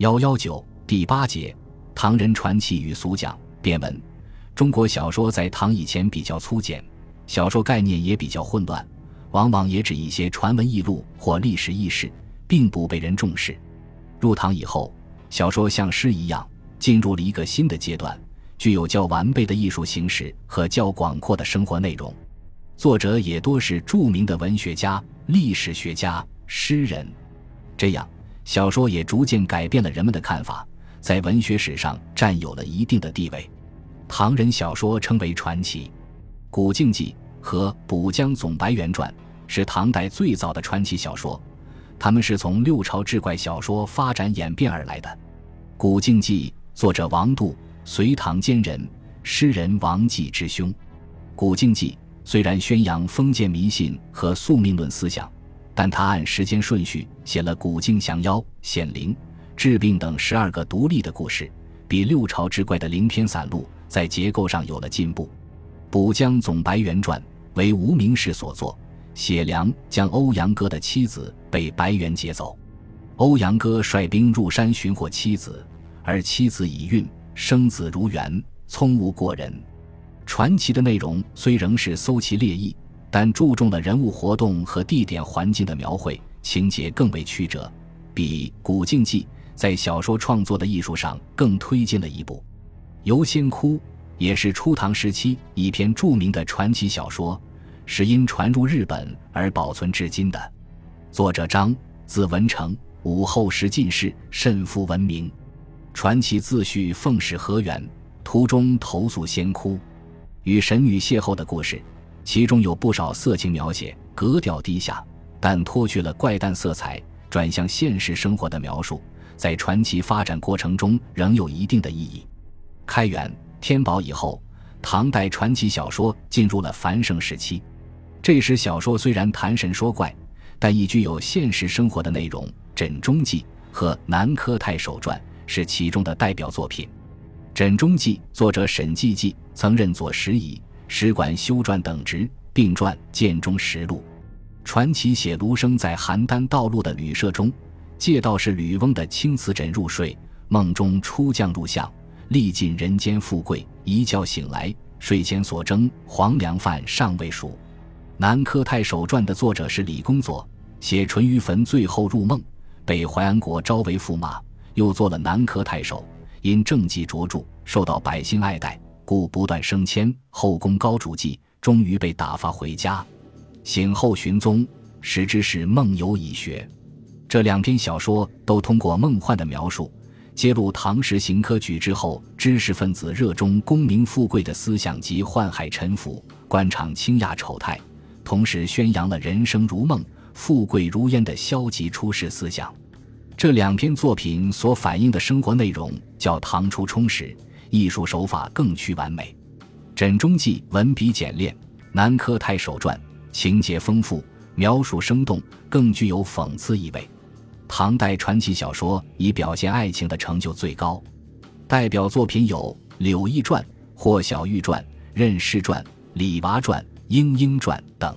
幺幺九第八节，唐人传奇与俗讲变文。中国小说在唐以前比较粗简，小说概念也比较混乱，往往也指一些传闻异录或历史轶事，并不被人重视。入唐以后，小说像诗一样进入了一个新的阶段，具有较完备的艺术形式和较广阔的生活内容。作者也多是著名的文学家、历史学家、诗人。这样，小说也逐渐改变了人们的看法，在文学史上占有了一定的地位。唐人小说称为传奇，《古镜记》和《补江总白猿传》是唐代最早的传奇小说，它们是从六朝志怪小说发展演变而来的。《古镜记》作者王度，隋唐奸人、诗人王继之兄。《古镜记》虽然宣扬封建迷信和宿命论思想，但他按时间顺序写了古镜降妖、显灵、治病等十二个独立的故事，比六朝志怪的零篇散录。在结构上有了进步，《补江总白猿传》为无名氏所作，写梁将欧阳哥的妻子被白猿劫走，欧阳哥率兵入山寻获妻子，而妻子已孕，生子如猿，聪悟过人。传奇的内容虽仍是搜奇猎异，但注重了人物活动和地点环境的描绘，情节更为曲折，比《古镜记》在小说创作的艺术上更推进了一步。《游仙窟》也是初唐时期一篇著名的传奇小说，是因传入日本而保存至今的。作者张，字文成，武后时进士，甚负闻名。传奇自叙奉使河源，途中投宿仙窟，与神女邂逅的故事，其中有不少色情描写，格调低下，但脱去了怪诞色彩，转向现实生活的描述，在传奇发展过程中仍有一定的意义。开元、天宝以后，唐代传奇小说进入了繁盛时期。这时，小说虽然谈神说怪，但亦具有现实生活的内容。《枕中记》和《南柯太守传》是其中的代表作品。《枕中记》作者沈季季曾任左拾遗、使馆修撰等职，并撰《建中实录》。传奇写卢生在邯郸道路的旅社中，借道士吕翁的青瓷枕入睡，梦中出将入相。历尽人间富贵，一觉醒来，睡前所蒸黄粱饭尚未熟。《南柯太守传》的作者是李公佐，写淳于坟最后入梦，被淮安国招为驸马，又做了南柯太守。因政绩卓著，受到百姓爱戴，故不断升迁，后宫高主祭，终于被打发回家。醒后寻踪，实之是梦游已学。这两篇小说都通过梦幻的描述。揭露唐时行科举之后，知识分子热衷功名富贵的思想及宦海沉浮、官场倾轧丑态，同时宣扬了人生如梦、富贵如烟的消极出世思想。这两篇作品所反映的生活内容较唐初充实，艺术手法更趋完美。《枕中记》文笔简练，《南柯太守传》情节丰富，描述生动，更具有讽刺意味。唐代传奇小说以表现爱情的成就最高，代表作品有《柳毅传》《霍小玉传》《任氏传》《李娃传》《莺莺传》等。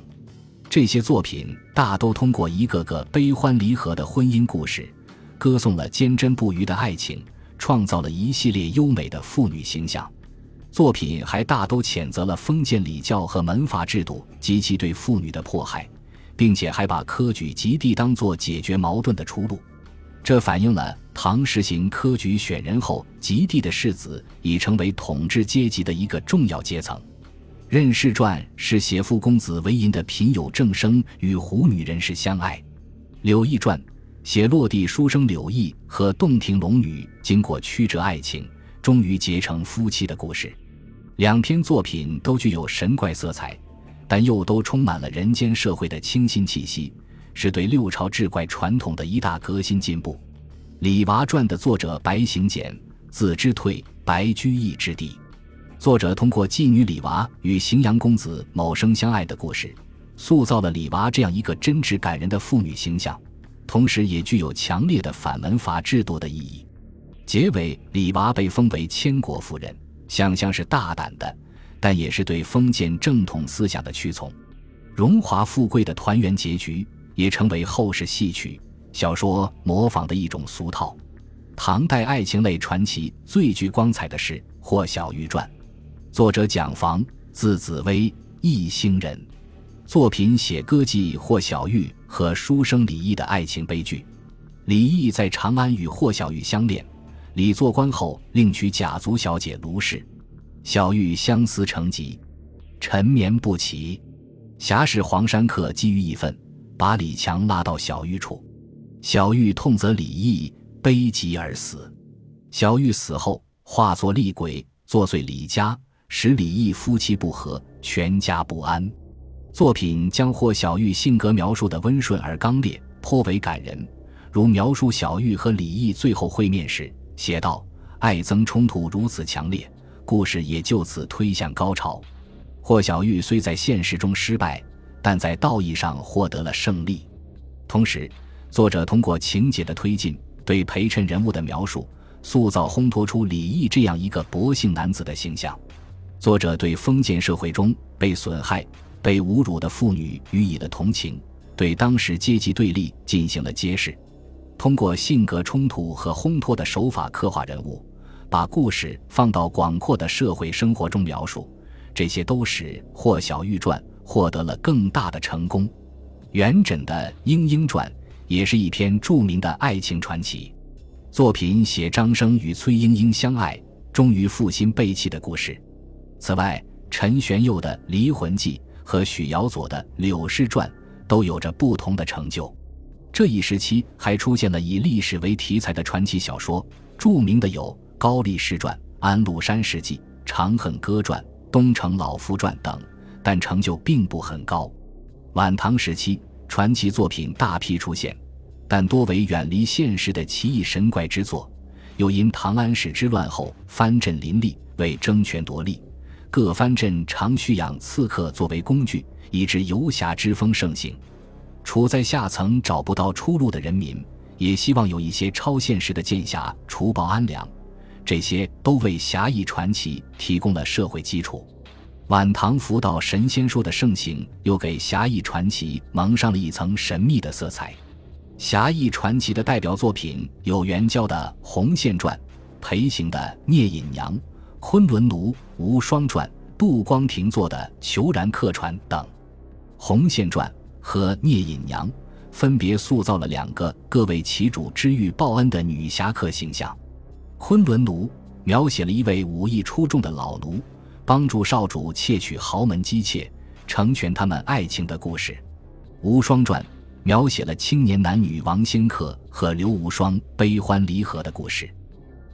这些作品大都通过一个个悲欢离合的婚姻故事，歌颂了坚贞不渝的爱情，创造了一系列优美的妇女形象。作品还大都谴责了封建礼教和门阀制度及其对妇女的迫害。并且还把科举及第当作解决矛盾的出路，这反映了唐实行科举选人后，及第的士子已成为统治阶级的一个重要阶层。《任氏传》是写富公子为银的贫有正生与胡女人士相爱，《柳毅传》写落地书生柳毅和洞庭龙女经过曲折爱情，终于结成夫妻的故事。两篇作品都具有神怪色彩。但又都充满了人间社会的清新气息，是对六朝志怪传统的一大革新进步。《李娃传》的作者白行简，字之退，白居易之弟。作者通过妓女李娃与荥阳公子某生相爱的故事，塑造了李娃这样一个真挚感人的妇女形象，同时也具有强烈的反门阀制度的意义。结尾，李娃被封为千国夫人，想象是大胆的。但也是对封建正统思想的屈从，荣华富贵的团圆结局也成为后世戏曲小说模仿的一种俗套。唐代爱情类传奇最具光彩的是《霍小玉传》，作者蒋房，字子微，一兴人。作品写歌妓霍小玉和书生李毅的爱情悲剧。李毅在长安与霍小玉相恋，李做官后另娶贾族小姐卢氏，小玉相思成疾，沉眠不起。侠士黄山客基于义愤，把李强拉到小玉处，小玉痛责李毅。悲极而死，小玉死后化作厉鬼，作祟李家，使李毅夫妻不和，全家不安。作品将霍小玉性格描述的温顺而刚烈，颇为感人。如描述小玉和李毅最后会面时，写道：“爱憎冲突如此强烈，故事也就此推向高潮。霍小玉虽在现实中失败，但在道义上获得了胜利。同时，作者通过情节的推进。”对陪衬人物的描述，塑造烘托出李毅这样一个薄幸男子的形象。作者对封建社会中被损害、被侮辱的妇女予以了同情，对当时阶级对立进行了揭示。通过性格冲突和烘托的手法刻画人物，把故事放到广阔的社会生活中描述，这些都使《霍小玉传》获得了更大的成功。元稹的《莺莺传》。也是一篇著名的爱情传奇作品，写张生与崔莺莺相爱，终于负心背弃的故事。此外，陈玄佑的《离魂记》和许瑶佐的《柳氏传》都有着不同的成就。这一时期还出现了以历史为题材的传奇小说，著名的有《高力士传》《安禄山事迹》《长恨歌传》《东城老夫传》等，但成就并不很高。晚唐时期，传奇作品大批出现。但多为远离现实的奇异神怪之作，又因唐安史之乱后藩镇林立，为争权夺利，各藩镇常需养刺客作为工具，以致游侠之风盛行。处在下层找不到出路的人民，也希望有一些超现实的剑侠除暴安良，这些都为侠义传奇提供了社会基础。晚唐福道神仙说的盛行，又给侠义传奇蒙上了一层神秘的色彩。侠义传奇的代表作品有元交的《红线传》，裴行的《聂隐娘》，昆仑奴《无双传》，杜光庭作的《虬髯客传》等。《红线传》和《聂隐娘》分别塑造了两个各为其主知遇报恩的女侠客形象。昆仑奴描写了一位武艺出众的老奴，帮助少主窃取豪门姬妾，成全他们爱情的故事。《无双传》。描写了青年男女王仙客和刘无双悲欢离合的故事，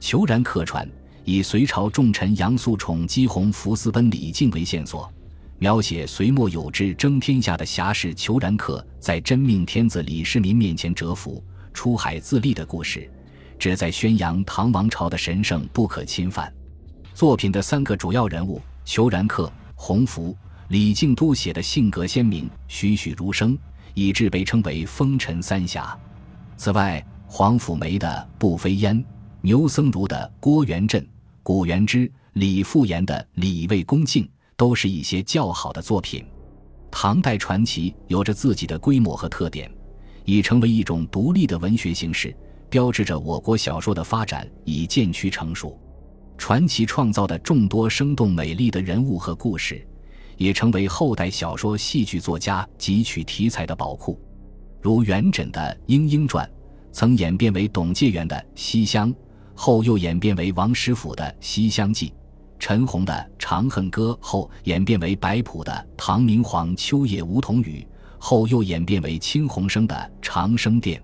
《虬髯客传》以隋朝重臣杨素宠姬红福私奔李靖为线索，描写隋末有志争天下的侠士虬髯客在真命天子李世民面前折服、出海自立的故事，旨在宣扬唐王朝的神圣不可侵犯。作品的三个主要人物虬髯客、洪福、李靖都写的性格鲜明、栩栩如生。以致被称为风尘三侠。此外，黄甫梅的《步飞烟》，牛僧孺的《郭元振》，古元之、李复言的《李卫恭敬》，都是一些较好的作品。唐代传奇有着自己的规模和特点，已成为一种独立的文学形式，标志着我国小说的发展已渐趋成熟。传奇创造的众多生动美丽的人物和故事。也成为后代小说、戏剧作家汲取题材的宝库，如元稹的《莺莺传》，曾演变为董介元的《西厢》，后又演变为王实甫的《西厢记》；陈洪的《长恨歌》后演变为白朴的《唐明皇秋夜梧桐雨》，后又演变为青鸿生的《长生殿》；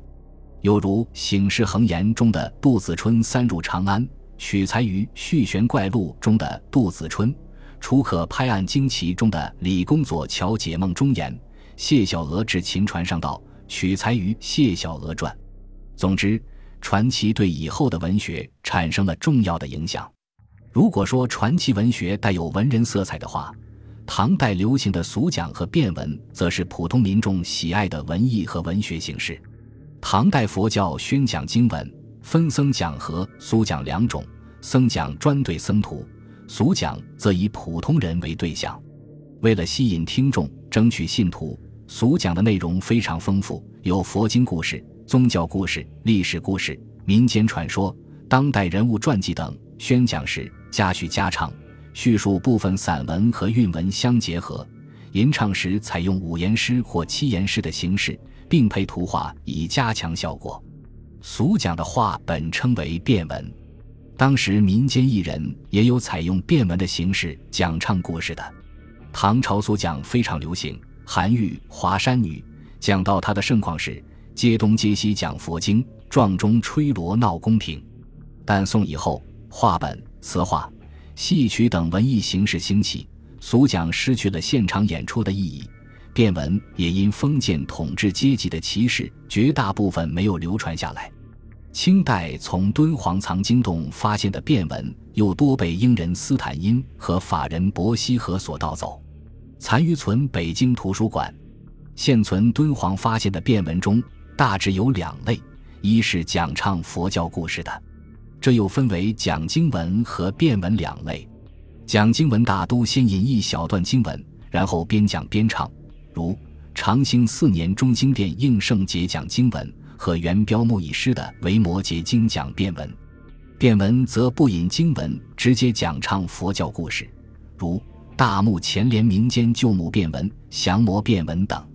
又如《醒世恒言》中的杜子春三入长安，取材于《续玄怪录》中的杜子春。楚可拍案惊奇中的李公佐桥解梦中言，谢小娥至秦船上道，取材于《谢小娥传》。总之，传奇对以后的文学产生了重要的影响。如果说传奇文学带有文人色彩的话，唐代流行的俗讲和变文，则是普通民众喜爱的文艺和文学形式。唐代佛教宣讲经文，分僧讲和俗讲两种，僧讲专对僧徒。俗讲则以普通人为对象，为了吸引听众、争取信徒，俗讲的内容非常丰富，有佛经故事、宗教故事、历史故事、民间传说，当代人物传记等，宣讲时加叙加唱，叙述部分散文和韵文相结合，吟唱时采用五言诗或七言诗的形式，并配图画以加强效果。俗讲的话本称为变文，当时民间艺人也有采用变文的形式讲唱故事的。唐朝俗讲非常流行，韩愈《华山女》讲到他的盛况时，街东街西讲佛经，撞钟吹锣闹宫廷。但宋以后，话本、词话、戏曲等文艺形式兴起，俗讲失去了现场演出的意义。变文也因封建统治阶级的歧视，绝大部分没有流传下来。清代从敦煌藏经洞发现的变文，又多被英人斯坦因和法人伯希和所盗走，残余存北京图书馆。现存敦煌发现的变文中，大致有两类：一是讲唱佛教故事的，这又分为讲经文和变文两类。讲经文大都先引一小段经文，然后边讲边唱。如长兴四年中经殿应圣节讲经文和元标木已诗的《维摩诘经》讲变文，变文则不引经文，直接讲唱佛教故事，如大木前联民间旧母变文、降魔变文等。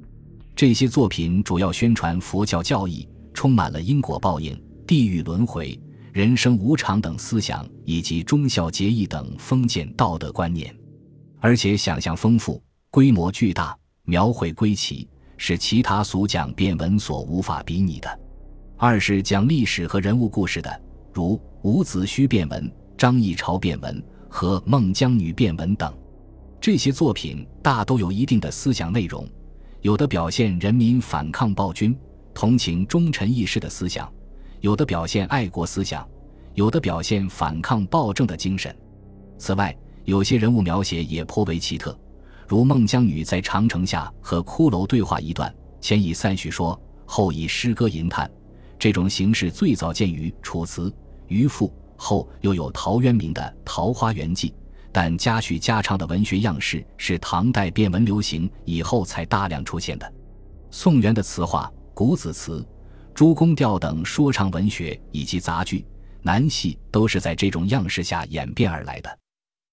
这些作品主要宣传佛教教义，充满了因果报应、地狱轮回、人生无常等思想，以及忠孝节义等封建道德观念，而且想象丰富，规模巨大。描绘归奇是其他俗讲变文所无法比拟的。二是讲历史和人物故事的，如伍子胥变文、张议潮变文和孟姜女变文等。这些作品大都有一定的思想内容，有的表现人民反抗暴君、同情忠臣义士的思想，有的表现爱国思想，有的表现反抗暴政的精神。此外，有些人物描写也颇为奇特。如孟姜女在长城下和骷髅对话一段，前以散叙说，后以诗歌吟叹。这种形式最早见于《楚辞》《渔父》，后又有陶渊明的《桃花源记》。但加叙加唱的文学样式是唐代变文流行以后才大量出现的。宋元的词话、古子词、诸公调等说唱文学以及杂剧、南戏都是在这种样式下演变而来的。